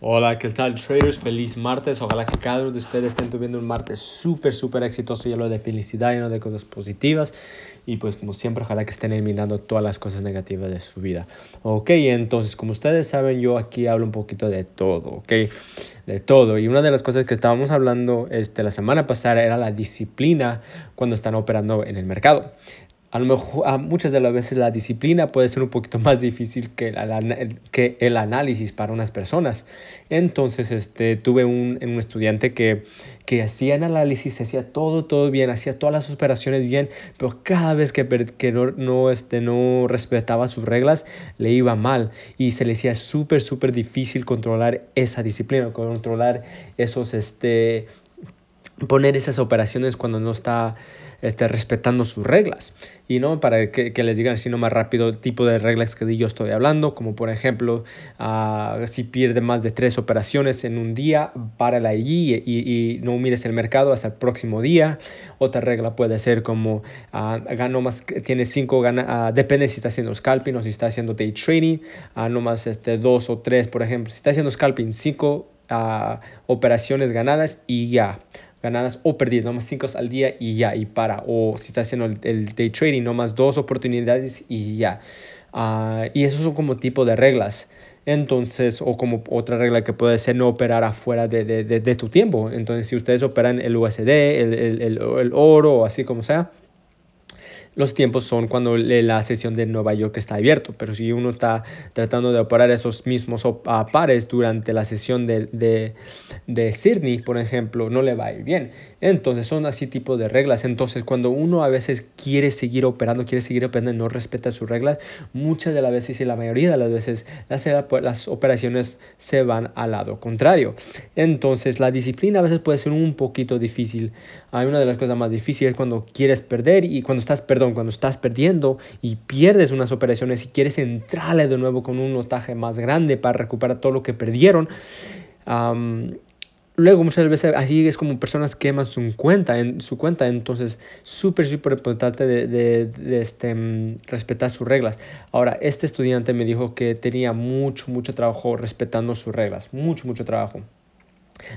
Hola, ¿qué tal traders? Feliz martes. Ojalá que cada uno de ustedes estén tuviendo un martes súper, súper exitoso, lleno de felicidad, lleno de cosas positivas. Y pues como siempre, ojalá que estén eliminando todas las cosas negativas de su vida. Ok, entonces como ustedes saben, yo aquí hablo un poquito de todo, ok. De todo. Y una de las cosas que estábamos hablando este, la semana pasada era la disciplina cuando están operando en el mercado a lo mejor a muchas de las veces la disciplina puede ser un poquito más difícil que, que el análisis para unas personas. Entonces, este, tuve un, un estudiante que, que hacía el análisis, hacía todo, todo bien, hacía todas las operaciones bien, pero cada vez que, que no, no, este, no respetaba sus reglas, le iba mal y se le hacía súper, súper difícil controlar esa disciplina, controlar esos, este, poner esas operaciones cuando no está este, respetando sus reglas. Y no para que, les digan así más rápido el tipo de reglas que yo estoy hablando, como por ejemplo, uh, si pierde más de tres operaciones en un día, párala allí y, y, no mires el mercado hasta el próximo día. Otra regla puede ser como uh, gano más, tiene cinco, gana, uh, depende si está haciendo scalping o si está haciendo day trading, no más este, dos o tres, por ejemplo. Si está haciendo scalping, cinco operaciones ganadas y ya ganadas o perdidas, no más 5 al día y ya, y para. O si está haciendo el, day trading, no más dos oportunidades y ya. Uh, y esos son como tipo de reglas. Entonces, o como otra regla que puede ser no operar afuera de, de, de, de tu tiempo. Entonces, si ustedes operan el USD, el, el, el oro o así como sea, los tiempos son cuando la sesión de Nueva York está abierto, pero si uno está tratando de operar esos mismos pares durante la sesión de, de, de Sydney, por ejemplo, no le va a ir bien. Entonces son así tipo de reglas. Entonces cuando uno a veces quiere seguir operando, quiere seguir operando y no respeta sus reglas, muchas de las veces y la mayoría de las veces las, operaciones se van al lado contrario. Entonces la disciplina a veces puede ser un poquito difícil. Hay una de las cosas más difíciles cuando quieres perder y cuando estás, perdón, cuando estás perdiendo y pierdes unas operaciones y quieres entrarle de nuevo con un notaje más grande para recuperar todo lo que perdieron. Luego muchas veces así es como personas queman su cuenta, en su cuenta, entonces súper, súper importante de, este, mm, respetar sus reglas. Ahora, este estudiante me dijo que tenía mucho, mucho trabajo respetando sus reglas, mucho, mucho trabajo.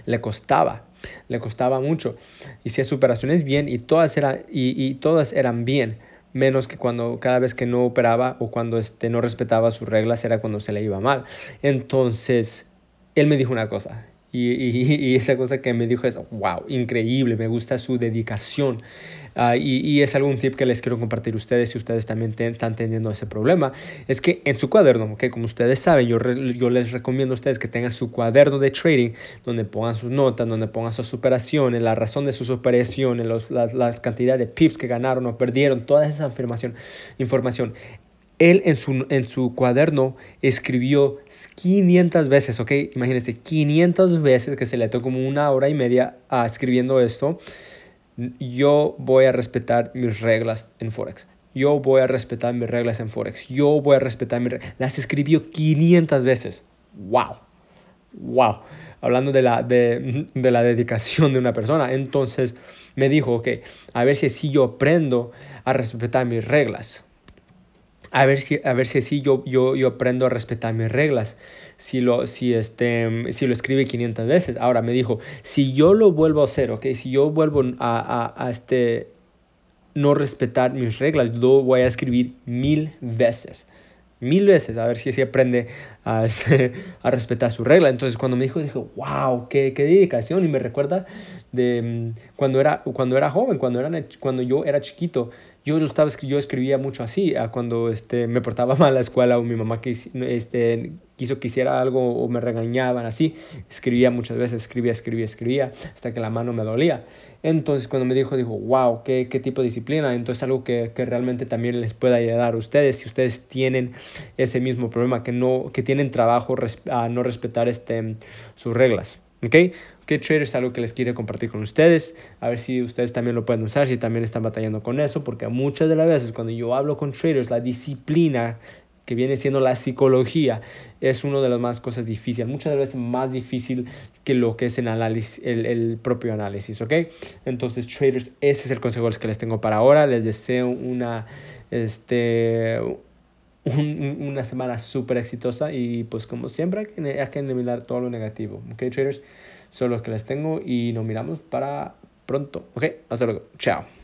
Le costaba, le costaba mucho. Hacía operaciones bien y todas, eran, y, y todas eran bien menos que cuando cada vez que no operaba o cuando este, no respetaba sus reglas era cuando se le iba mal. Entonces, él me dijo una cosa, y, esa cosa que me dijo es, wow, increíble, me gusta su dedicación. Uh, y, es algún tip que les quiero compartir a ustedes si ustedes también están teniendo ese problema. Es que en su cuaderno, que como ustedes saben, yo, yo les recomiendo a ustedes que tengan su cuaderno de trading donde pongan sus notas, donde pongan sus operaciones, la razón de sus operaciones, los, la, la, cantidad de pips que ganaron o perdieron, toda esa afirmación, información. Él en su, cuaderno escribió 500 veces, ¿ok? Imagínense, 500 veces que se le tomó como una hora y media a escribiendo esto. Yo voy a respetar mis reglas en Forex. Yo voy a respetar mis reglas en Forex. Yo voy a respetar mis reglas. Las escribió 500 veces. ¡Wow! ¡Wow! Hablando de la, de, de la dedicación de una persona. Entonces me dijo, ok, a ver si así yo aprendo a respetar mis reglas a ver si, a ver si así yo, yo, yo aprendo a respetar mis reglas. Si lo, si, este, si lo escribe 500 veces. Ahora me dijo, si yo lo vuelvo a hacer, ¿ok? Si yo vuelvo a, a, a este, no respetar mis reglas, lo voy a escribir mil veces mil veces a ver si así aprende a, este, a respetar su regla. Entonces cuando me dijo, dijo, wow, qué, qué dedicación. Y me recuerda de mm, cuando era, cuando era joven, cuando, era, cuando yo era chiquito yo lo estaba, yo escribía mucho así, cuando este, me portaba mal a la escuela o mi mamá que, este, quiso que hiciera algo o me regañaban así, escribía muchas veces, escribía, escribía, escribía, hasta que la mano me dolía. Entonces cuando me dijo, dijo, wow, qué, qué tipo de disciplina, entonces algo que, que, realmente también les puede ayudar a ustedes, si ustedes tienen ese mismo problema, que, no, que tienen trabajo a no respetar este, sus reglas. ¿Ok? ¿Qué trader es algo que les quiero compartir con ustedes? A ver si ustedes también lo pueden usar, si también están batallando con eso, porque muchas de las veces cuando yo hablo con traders, la disciplina que viene siendo la psicología, es una de las más cosas difíciles, muchas veces más difícil que lo que es el, análisis, el, el, propio análisis, ¿ok? Entonces, traders, ese es el consejo que les tengo para ahora. Les deseo una, este, una semana súper exitosa y pues como siempre hay que eliminar todo lo negativo. Ok, traders, son los que les tengo y nos miramos para pronto. Ok, hasta luego. Chao.